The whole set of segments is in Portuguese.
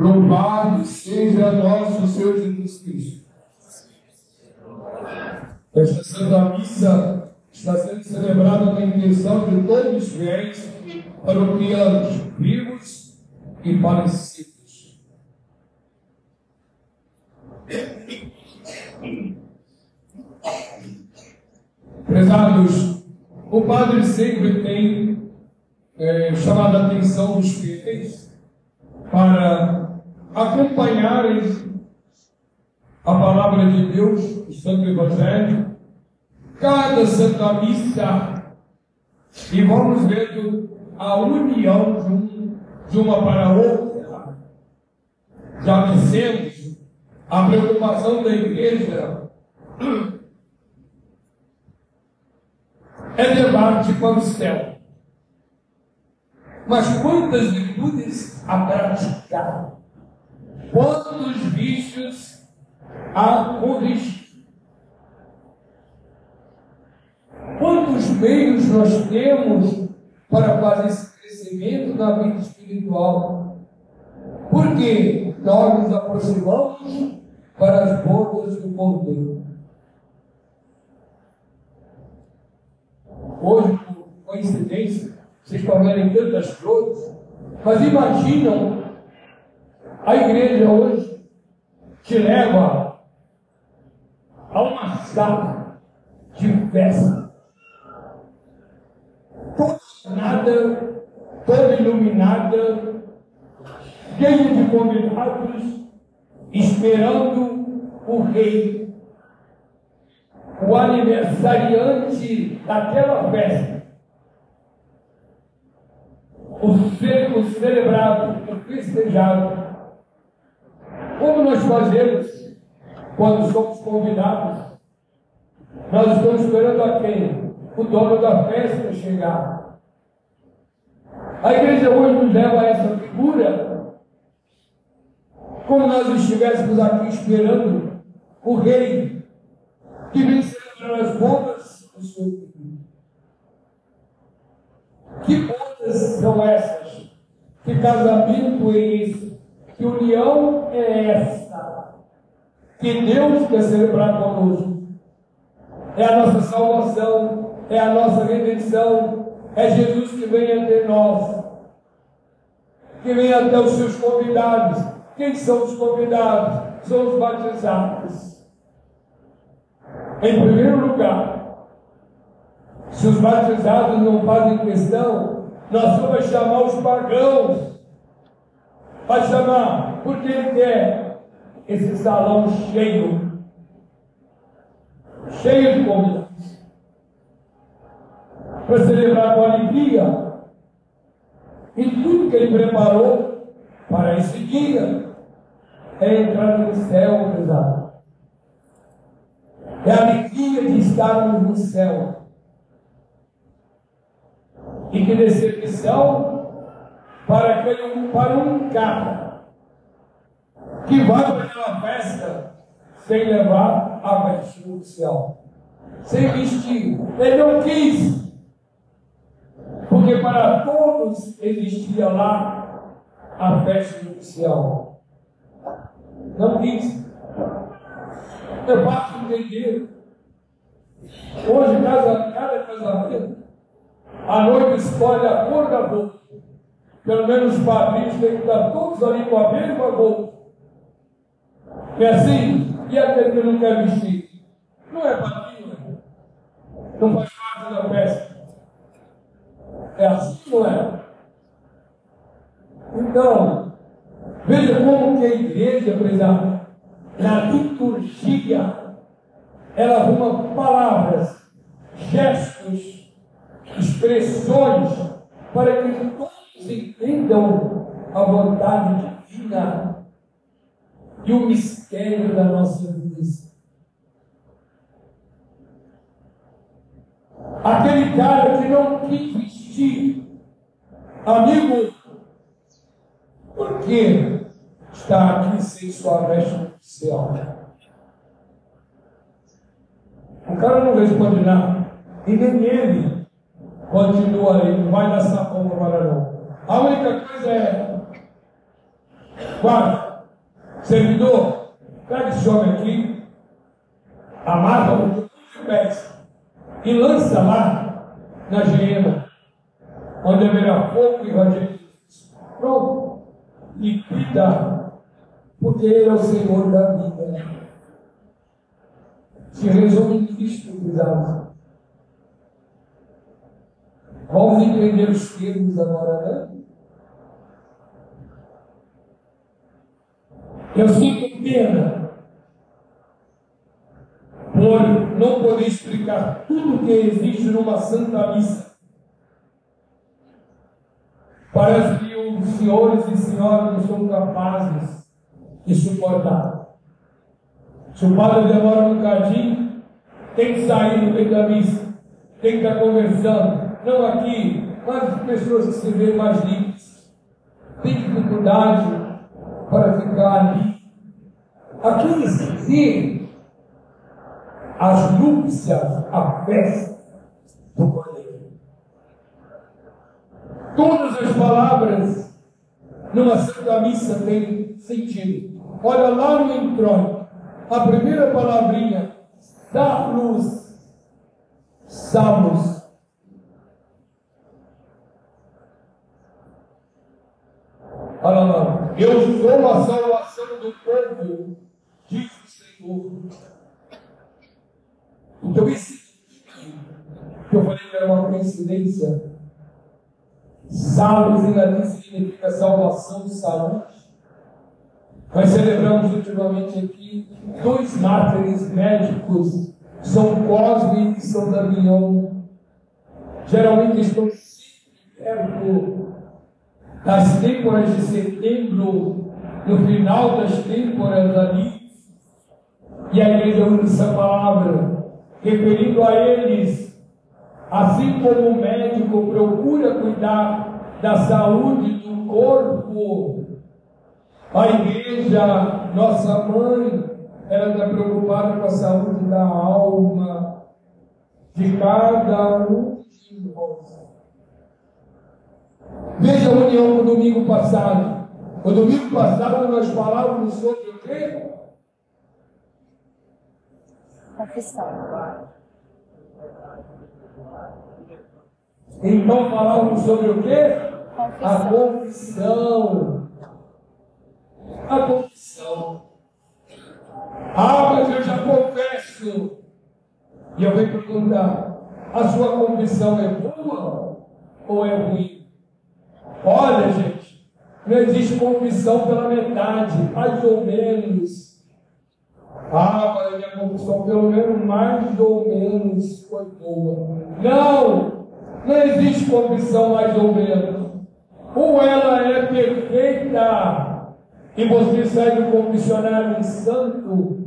Louvado seja nosso Senhor Jesus Cristo. Esta Santa Missa está sendo celebrada na intenção de todos os fiéis paroquianos, vivos e falecidos. Prezados, o Padre sempre tem é, chamado a atenção dos fiéis para acompanharem a palavra de Deus, o Santo Evangelho, cada Santa Missa, e vamos vendo a união de, um, de uma para a outra. Já dissemos, a preocupação da igreja é debate com o céu. Mas quantas virtudes a praticar? Quantos vícios a corrigir? Quantos meios nós temos para fazer esse crescimento na vida espiritual? Porque nós nos aproximamos para as bodas do Cordeiro. Hoje, por coincidência, vocês vendo tantas flores, mas imaginam a igreja hoje te leva a uma sala de festa. Nada, toda iluminada, cheia de convidados, esperando o rei, o aniversariante daquela festa o, ce, celebrado, o festejado. Como nós fazemos quando somos convidados? Nós estamos esperando a quem? O dono da festa chegar. A igreja hoje nos leva a essa figura, como nós estivéssemos aqui esperando o rei que celebrar as bodas do seu filho. Que bodas são essas? Que casamento é esse? Que união é essa? Que Deus quer celebrar conosco? É a nossa salvação, é a nossa redenção, é Jesus que vem até nós, que vem até os seus convidados. Quem são os convidados? São os batizados. Em primeiro lugar, se os batizados não fazem questão, nós vamos chamar os pagãos. Vai chamar, porque ele quer esse salão cheio, cheio de convidados, para celebrar com alegria e tudo que ele preparou para esse dia é entrar no céu, pesado. É a alegria de estarmos no céu. E que decepção para, aquele, para um cara que vai para aquela festa sem levar a veste nupcial, sem vestir. Ele não quis, porque para todos existia lá a festa nupcial. Não quis. É fácil entender. Hoje, cada, casamento a noiva escolhe a cor da roupa. Pelo menos os padrinhos têm que estar todos ali com a mesma roupa. É assim? E aquele que não quer vestir? Não é padrinho, né? não faz parte da festa. É assim, não é? Então, veja como que a igreja, prezada, na liturgia, ela arruma palavras, gestos, expressões para que todos entendam a vontade divina e o mistério da nossa vida. Aquele cara que não quis vestir, amigo, por que está aqui sem sua veste oficial? O cara não responde nada, e nem ele continua aí, não vai dar sapão para não. A única coisa é, Quarto, servidor, pega esse homem aqui, amarra o de pés e lança lá na geena, onde haverá fogo e ranger. Pronto. Liquida, porque Ele é o Senhor da vida. Se resume nisto, cuidado. Vamos entender os termos agora, né? Eu sinto pena por não poder explicar tudo que existe numa Santa Missa. Parece que os senhores e senhoras não são capazes de suportar. Se o padre demora um bocadinho, tem que sair no meio da missa, tem que estar conversando. Não aqui, mas as pessoas que se veem mais livres. Tem dificuldade para ficar. Aqui se as núpcias, a festa do Cordeiro. Todas as palavras numa Santa Missa têm sentido. Olha lá no introito, a primeira palavrinha, salus, salus. Olha lá, eu sou a salvação do povo, diz o Senhor. Então, esse que eu falei que era uma coincidência, salvos em latim significa salvação, saúde. Nós celebramos ultimamente aqui dois mártires médicos, São Cosme e São Damião. Geralmente estão sempre perto das têmporas de setembro, no final das têmporas ali. E a igreja usa essa palavra referindo a eles, assim como o médico procura cuidar da saúde do corpo, a igreja, nossa mãe, ela está preocupada com a saúde da alma de cada um de nós. Veja a união com o domingo passado. O domingo passado nós falávamos sobre o quê? confissão. Então falávamos sobre o quê? Confissão. A confissão. A confissão. Ah, mas eu já confesso. E eu venho perguntar: a sua confissão é boa ou é ruim? Olha, gente, não existe confissão pela metade, mais ou menos. Ah, mas a minha confissão pelo menos mais ou menos foi boa. Não! Não existe confissão mais ou menos. Ou ela é perfeita e você sai do confessionário santo,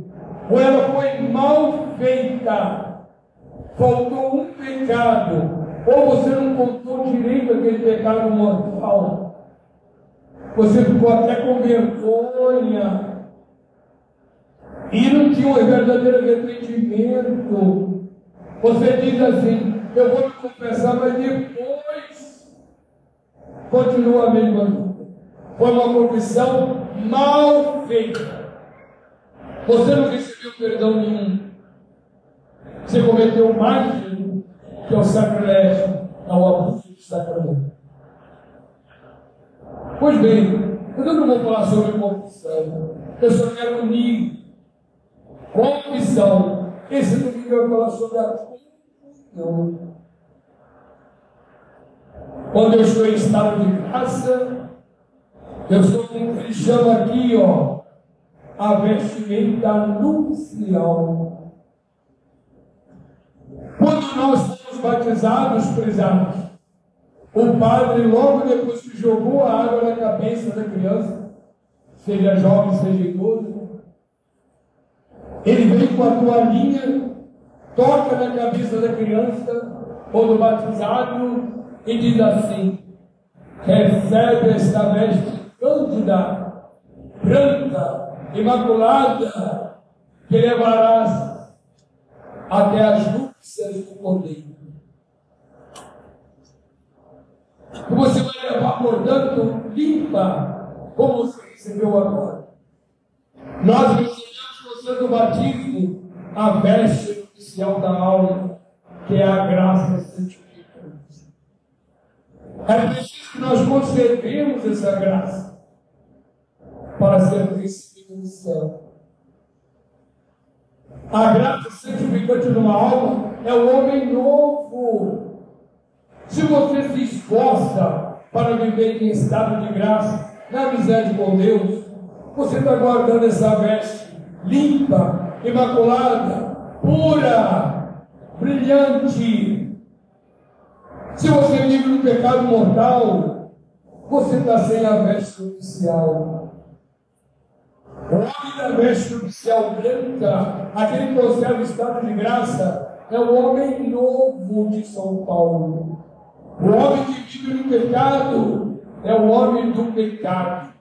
ou ela foi mal feita, faltou um pecado, ou você não contou direito aquele pecado mortal. Você ficou até com vergonha e não tinha um verdadeiro arrependimento. Você diz assim, eu vou me confessar, mas depois continua a mesma vida. Foi uma confissão mal feita. Você não recebeu perdão nenhum. Você cometeu mais que é o sacrilégio, ao abuso do sacramento. Pois bem, eu não vou falar sobre confissão. Eu só quero unir confissão. Esse domingo eu vou falar sobre a confissão. Quando eu estou em estado de graça, eu sou como ele aqui, ó, a vestimenta nupcial. Quando nós batizados, prezados, o padre, logo depois que jogou a água na cabeça da criança, seja jovem, seja idoso, ele vem com a toalhinha, toca na cabeça da criança ou do batizado e diz assim: recebe esta veste cândida, branca, imaculada, que levarás até as núpcias do cordeiro. Levar, portanto, limpa, como você recebeu agora. Nós recebemos no santo batismo a veste oficial da alma, que é a graça santificante. É preciso que nós conservemos essa graça para sermos recebidos no céu. A graça santificante de uma alma é o homem novo. Se você se esforça para viver em estado de graça, na amizade com Deus, você está guardando essa veste limpa, imaculada, pura, brilhante. Se você vive no pecado mortal, você está sem a veste oficial. O homem da veste oficial branca, aquele que conserva o estado de graça, é o homem novo de São Paulo. O homem que vive no pecado é o homem do pecado.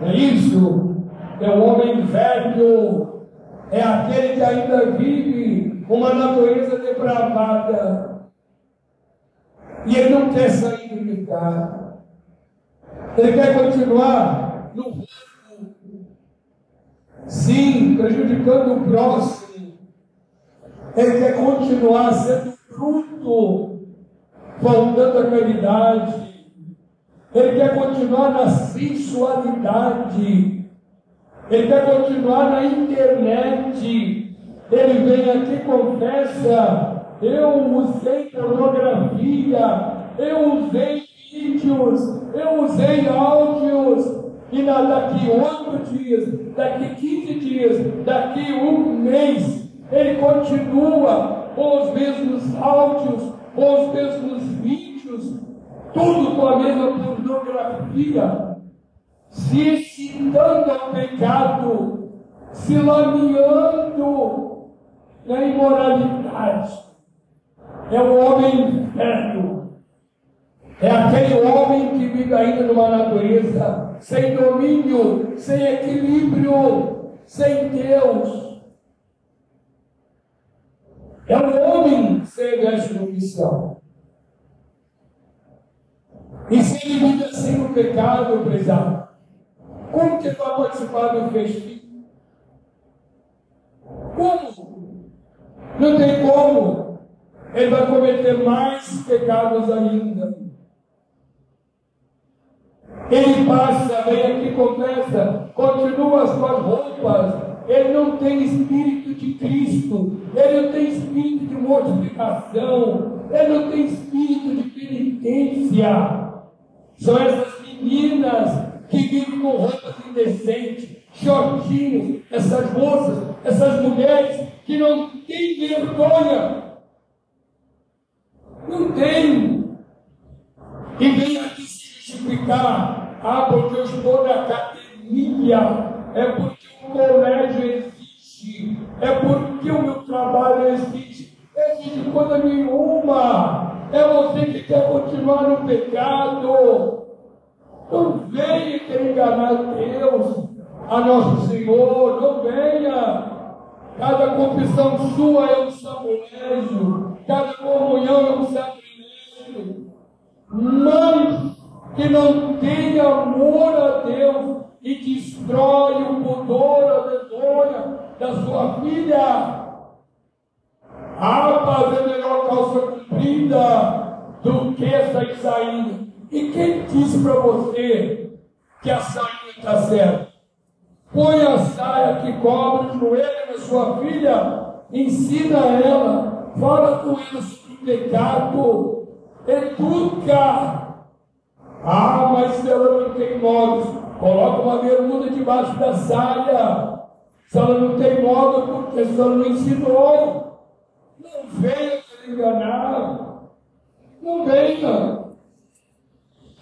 É isso? É o homem velho. É aquele que ainda vive uma natureza depravada. E ele não quer sair do pecado. Ele quer continuar no roubo. Sim, prejudicando o próximo. Ele quer continuar sendo fruto, faltando a caridade. Ele quer continuar na sensualidade. Ele quer continuar na internet. Ele vem aqui e confessa: eu usei pornografia, eu usei vídeos, eu usei áudios. E na, daqui oito dias, daqui 15 dias, daqui um mês, ele continua com os mesmos áudios, com os mesmos vídeos, tudo com a mesma pornografia, se excitando ao pecado, se lameando na imoralidade. É o homem velho. É aquele homem que vive ainda numa natureza sem domínio, sem equilíbrio, sem Deus. É um homem sem veste no E se ele vive assim no pecado, prezado, como que vai participar do festivo? Como? Não tem como. Ele vai cometer mais pecados ainda. Ele passa, vem aqui, confessa, continua as suas roupas. Ele não tem espírito de Cristo. Ele não tem espírito de mortificação. Ele não tem espírito de penitência. São essas meninas que vivem com roupas indecentes, shortinhos, essas moças, essas mulheres que não têm vergonha. Não tem. E vem aqui se justificar. Ah, porque eu estou na academia. É porque colégio existe. É porque o meu trabalho existe. Existe coisa nenhuma. É você que quer continuar no pecado. Não venha querer enganar Deus, a nosso Senhor. Não venha. Cada confissão sua é um sacrilégio. Cada comunhão é um sacrilégio. Mas que não tem amor a Deus e destrói o pudor, a vergonha da sua filha. Ah, é melhor calça comprida do que sair saindo. E quem disse para você que a sainha está certa? Põe a saia que cobre o joelho da sua filha, ensina ela, fala com ela sobre pecado, educa. Ah, mas ela não tem modos, coloca uma bermuda debaixo da saia. Se ela não tem modo, porque se ela não ensinou, não venha enganar. Não venha.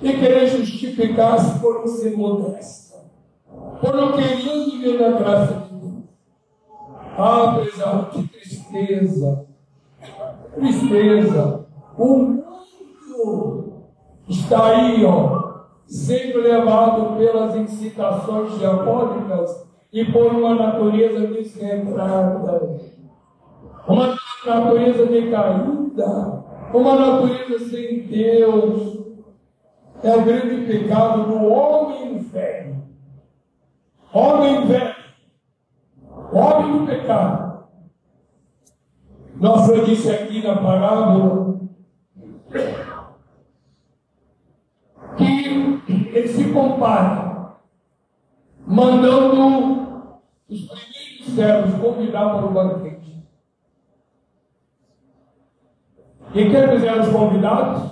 E querer justificar-se por não ser modesta. Por não querer viver na graça de Deus. Ah, pesado, que tristeza. Tristeza. O mundo está aí, ó, sendo levado pelas incitações diabólicas e por uma natureza desregrada, uma natureza decaída, uma natureza sem Deus. É o grande pecado do homem velho. homem velho, homem do pecado. Nosso disse aqui na parábola que compara, mandando os primeiros servos convidar para o banquete. E quem fizeram os convidados?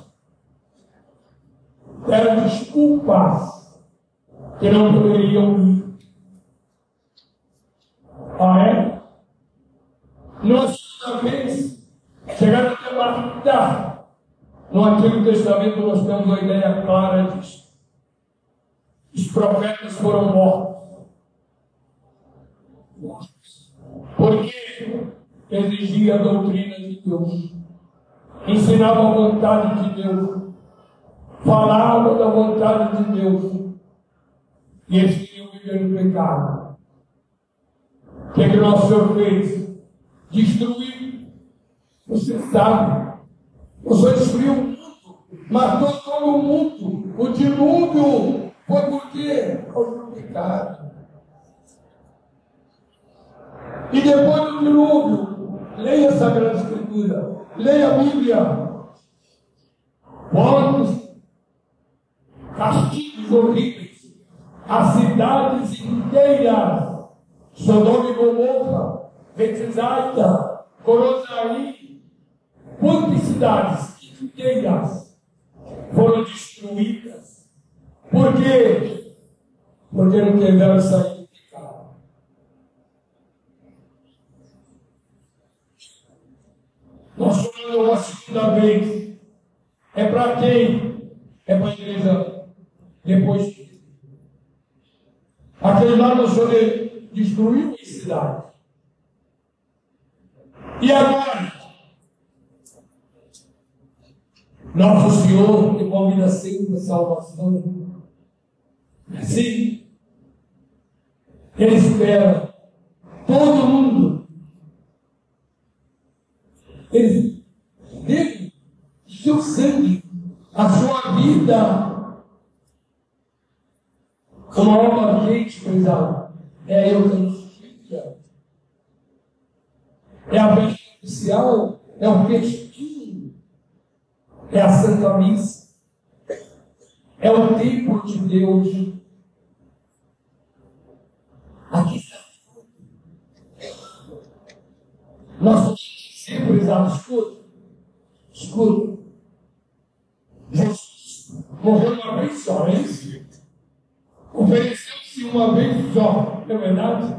Deram desculpas que não poderiam ir. Ah, é? Nós, uma vez, chegaram até matar. No Antigo Testamento, nós temos uma ideia clara disso. Profetas foram mortos. Porque exigia a doutrina de Deus. Ensinava a vontade de Deus. Falava da vontade de Deus. E eles queriam viver no pecado. O que, é que nosso Senhor fez? Destruiu. Você sabe. O Senhor destruiu o mundo. Matou todo mundo. O dilúvio foi porque houve o pecado. E depois do dilúvio, leia a Sagrada Escritura, leia a Bíblia. Quantos castigos horríveis, as cidades inteiras, Sodoma e Gomorra, Betsaida, Corozaí, quantas cidades inteiras foram destruídas? Por quê? Porque não tiveram saído de pecado. Nós falamos uma segunda vez. É para quem? É para a igreja depois. Aquele lá no Senhor destruiu a cidade. E agora? Nosso Senhor que convida sempre a salvação. Sim. Ele espera todo mundo. Ele deu seu sangue, a sua vida. Uma obra quente, coisa é a Eucaristia. É a festa oficial, é o festim, é a Santa Missa, é o templo de Deus. Aqui está tudo. Somos sempre exato, escuta, escuta. Jesus morreu uma vez só, é isso? Ofereceu-se uma vez só, não é verdade?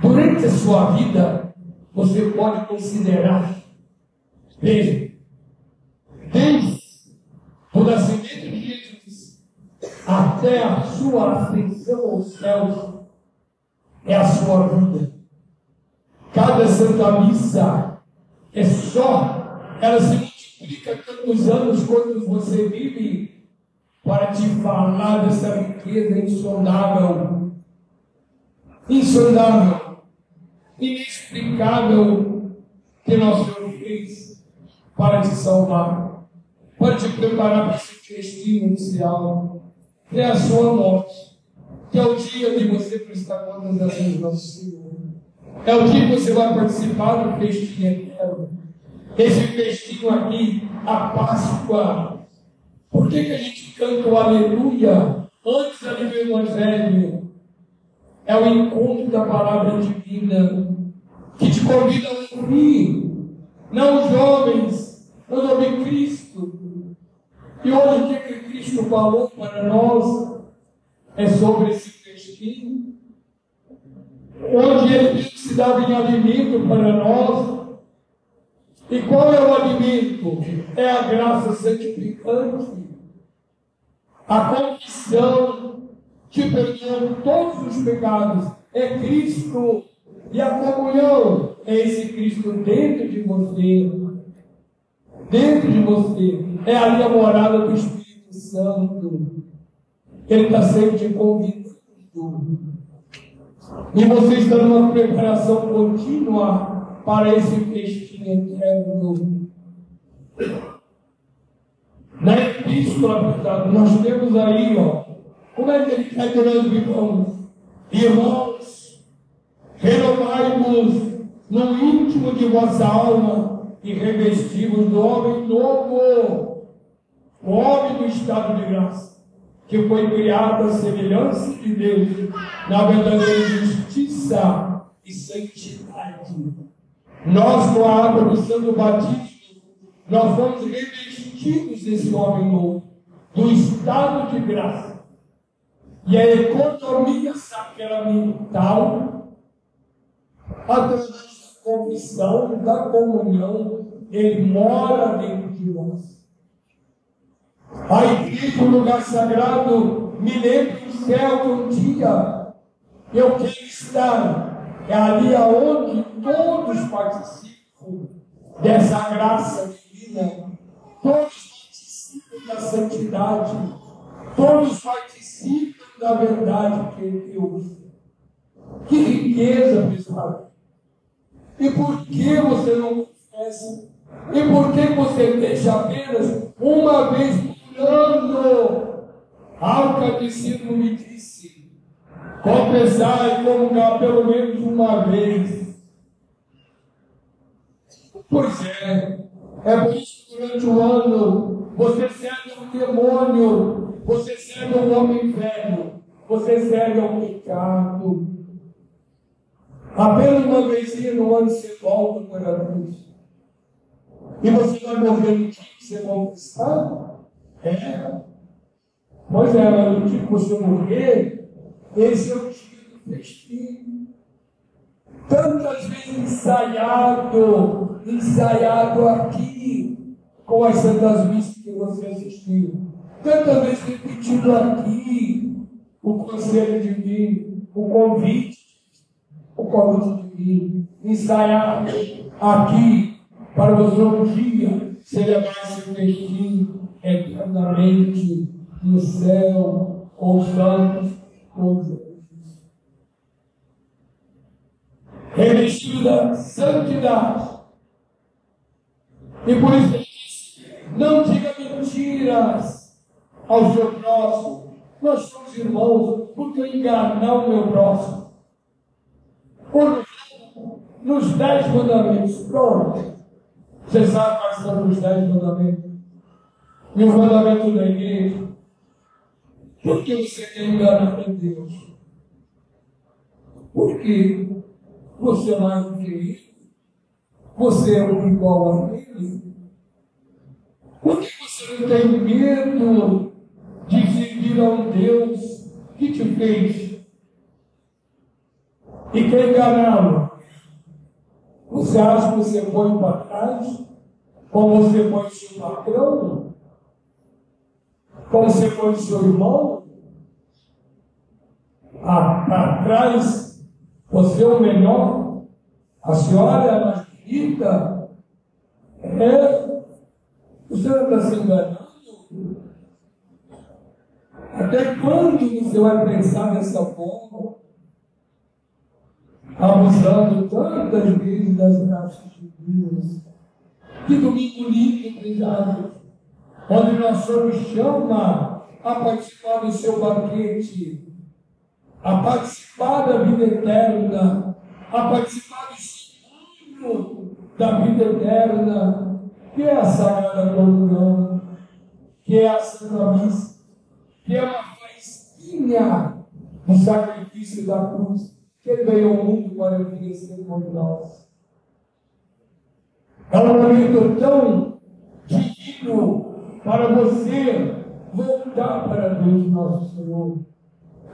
Durante a sua vida, você pode considerar, veja, desde o nascimento de Jesus até a sua ascensão aos céus, é a sua vida. Cada Santa Missa. É só, ela se multiplica tantos anos quando você vive para te falar dessa riqueza insondável, insondável, inexplicável que nosso Senhor fez para te salvar, para te preparar para esse destino inicial, que é a sua morte, que é o dia de você prestar contas Deus nosso Senhor. É o dia que você vai participar do festinho eterno. Esse festinho aqui, a Páscoa. Por que, que a gente canta o aleluia antes ali do Evangelho? É o encontro da palavra divina que te convida a ouvir. Não os jovens, mas ouvir Cristo. E hoje o que, Cristo falou para nós é sobre esse festinho. Onde ele se dava em alimento para nós. E qual é o alimento? É a graça santificante, a confissão que perdoa todos os pecados. É Cristo. E a comunhão é esse Cristo dentro de você. Dentro de você. É ali a morada do Espírito Santo. Ele está sempre te convidando. E você está numa preparação contínua para esse festim eterno. Na epístola, nós temos aí, ó, Como é que ele está dizendo, irmãos? Irmãos, renovai-vos no íntimo de vossa alma e revestivos do homem novo, o homem do estado de graça, que foi criado à semelhança de Deus, na verdadeira justiça e santidade. Nós, com a água do santo batismo, nós fomos revestidos desse homem novo, do estado de graça. E a economia sacramental, através da confissão, da comunhão, ele mora dentro de nós. A igreja, o lugar sagrado, me lembra do céu que um dia eu quero estar. É ali aonde todos participam dessa graça divina. Todos participam da santidade. Todos participam da verdade que é Deus. Que riqueza, pessoal. E por que você não confessa? E por que você deixa apenas uma vez por ano? Ao catecismo me disse: confessar e comungar pelo menos uma vez. Pois é, é por isso que durante o ano você serve um demônio, você serve um homem velho, você serve um pecado. Apenas uma vez no ano você volta para Deus. E você vai morrer no dia que você conquistar? É. Pois é, mas no dia que você morrer, esse é o dia do festim. Tantas vezes ensaiado, ensaiado aqui, com as santas missas que você assistiu. Tantas vezes repetido aqui, o conselho divino, o convite o convite divino, ensaiado aqui para você um dia celebrar esse festim eternamente no céu, com os santos, com. Revestido da santidade. E por isso ele diz: não diga mentiras ao seu próximo. Nós somos irmãos, porque eu enganar o meu próximo por, nos dez mandamentos. Pronto. Você sabe quais são os dez mandamentos? E o mandamento da igreja. Por que você quer enganar a Deus? Porque você é mais do que ele. Você é igual a ele. Por que você não tem medo de seguir a um Deus que te fez e quer enganá-lo. Você acha que você põe para trás? Como você põe seu patrão? Como você põe seu irmão? Ah, para trás, você é o menor, a senhora é a mais bonita. É, você não está se enganando? Até quando você vai pensar dessa forma? abusando tantas vezes das graças de Deus. Que domingo lindo, prezado, onde Senhor nos chama a participar do seu banquete, a participar da vida eterna, a participar do sonho da vida eterna, que é a Sagrada Comunhão, que é a Santa Missa, que é uma faísquinha do sacrifício da cruz que ele veio ao mundo para oferecer por nós. É um momento tão divino para você voltar para Deus, nosso Senhor.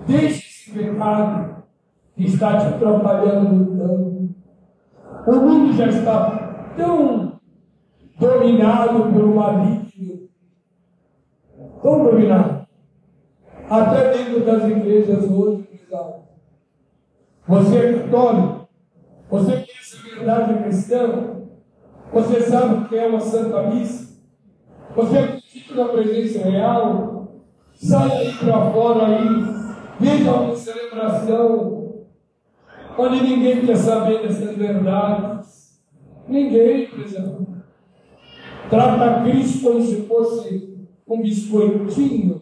Deixe esse pecado que está te atrapalhando tanto. O mundo já está tão dominado pelo maligno, tão dominado. Até dentro das igrejas hoje, você é católico? Você conhece a verdade cristã? Você sabe o que é uma santa missa? Você acredita na presença real? Sai aí para fora aí, veja uma celebração, onde ninguém quer saber dessas verdades. Ninguém, presidente. Trata Cristo como se fosse um biscoitinho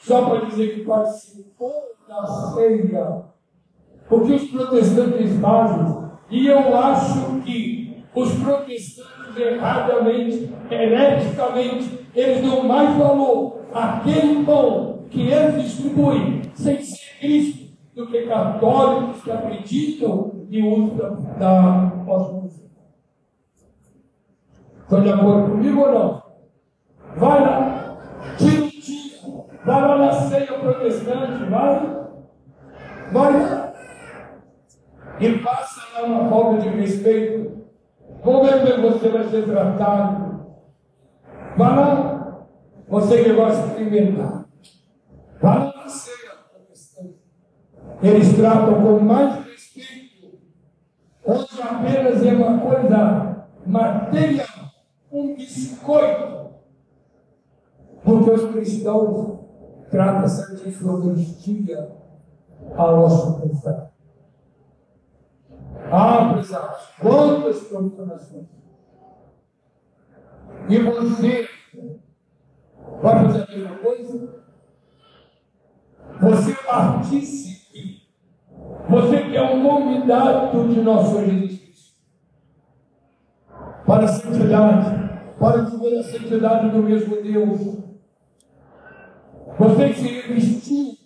só para dizer que participou da ceia. O que os protestantes fazem, e eu acho que os protestantes erradamente, hereticamente, eles dão mais valor àquele pão que eles distribuem sem ser Cristo do que católicos que acreditam e usam da pós-música. Estão de acordo comigo ou não? Vai lá, tira um dia, vai lá na ceia protestante, vai, vai lá. E passa lá uma falta de respeito. Como é que você vai ser tratado? Vai lá, você que gosta de experimentar. Vai lá na ceia. Eles tratam com mais respeito. Hoje apenas é uma coisa material, um biscoito porque os cristãos tratam a Santíssima Eucaristia a nossa confessão. Ah, prezados, quantas profanações. E você vai fazer a mesma coisa? Você participe. Você que é um convidado de nosso Jesus Cristo. Para a santidade, para viver a santidade do mesmo Deus você se revestiu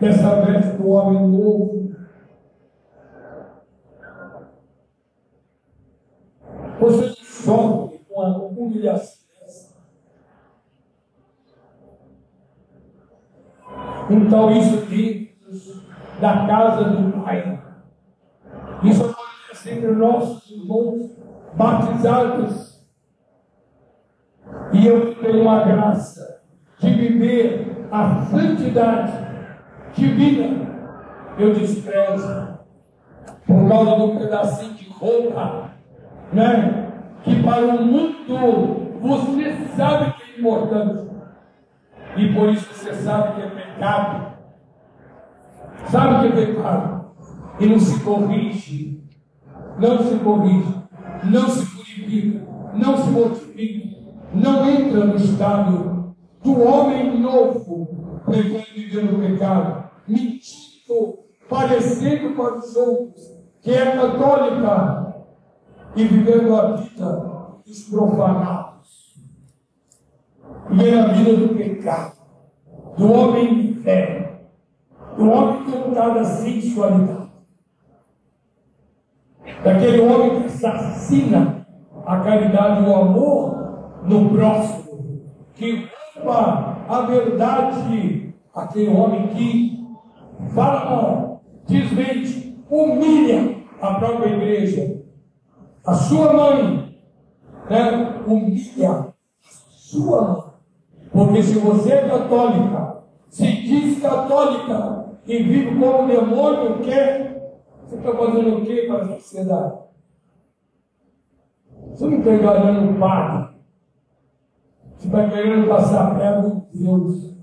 dessa veste do homem novo. Você sofre humilhação. Então, isso diz da casa do Pai. Isso acontece entre nossos irmãos batizados. E eu tenho uma graça de viver a santidade divina, eu desprezo por causa do pedacinho de roupa, né? Que para o mundo você sabe que é importante. E por isso você sabe que é pecado, sabe que é pecado. E não se corrige, não se corrige, não se purifica, não se mortifica, não entra no estado do homem novo, prefere viver no pecado, mentindo, parecendo para os outros, que é católica, e vivendo a vida dos profanados. E é a vida do pecado, do homem de fé, do homem tocado à sensualidade, daquele homem que assassina a caridade e o amor no próximo, que a verdade, aquele homem que fala mal, desmente, humilha a própria igreja, a sua mãe, né? humilha a sua mãe. Porque se você é católica, se diz católica e vive como demônio quer, você está fazendo o que para a sociedade? Você não está enganando o padre. Você está querendo passar perto de Deus.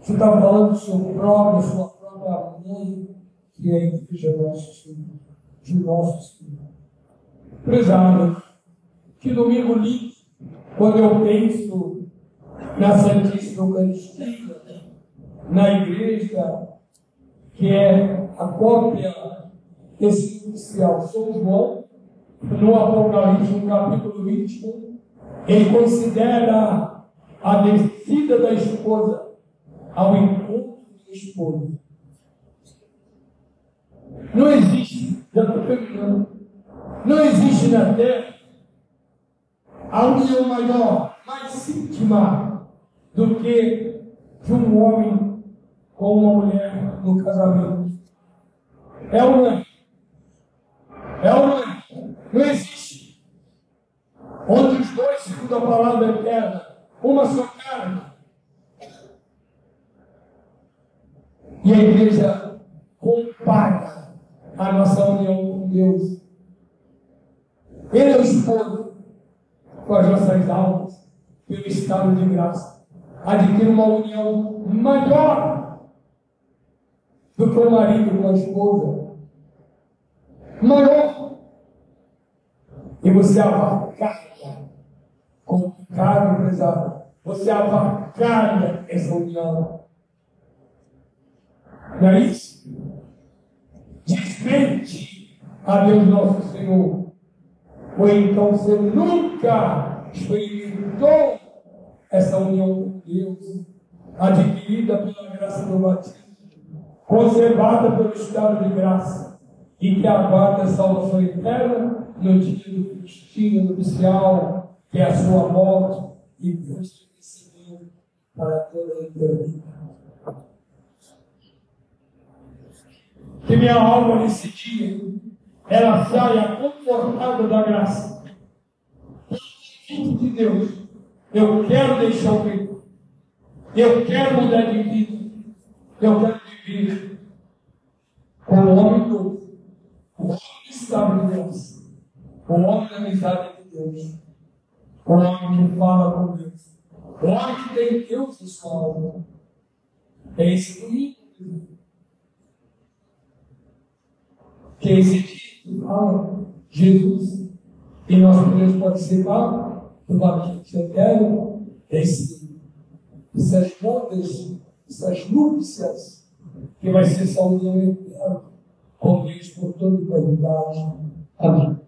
Você está falando do seu próprio, sua própria mãe, que é a igreja nosso Senhor, de nosso Senhor. Prezado, que domingo lindo, quando eu penso na Santíssima Eucaristia, na igreja, que é a cópia desse inicial São João, no Apocalipse, no capítulo 21, ele considera a descida da esposa ao encontro da esposa. Não existe, já estou terminando, não existe na terra a união maior, mais íntima do que de um homem com uma mulher no casamento. É não é? É? Não existe onde os dois, segundo a palavra eterna, uma só carne. E a igreja compara a nossa união com Deus. Ele é o esposo com as nossas almas, pelo estado de graça. Adquire uma união maior do que o marido com a esposa. Maior. E você avacalha com carne pesada. Você avacalha essa união. Não é isso? Desmente a Deus nosso Senhor. Ou então você nunca experimentou essa união com Deus, adquirida pela graça do batismo, conservada pelo estado de graça, e que aguarda a salvação eterna no dia do destino nupcial, que é a sua morte, e recebeu para toda a eternidade. Que minha alma nesse dia, ela saia confortada da graça. de Deus, eu quero deixar o peito. Eu quero mudar de vida. Eu quero viver o homem novo. O homem estava de Deus. O homem da amizade de Deus. O homem que fala com Deus. O homem que tem Deus em sua alma. É esse domingo. Que dia que fala Jesus. E nós podemos participar do banquete eterno. Esse, essas bodas, essas núpcias, que vai ser essa união eterna com Deus por toda a eternidade. Amém.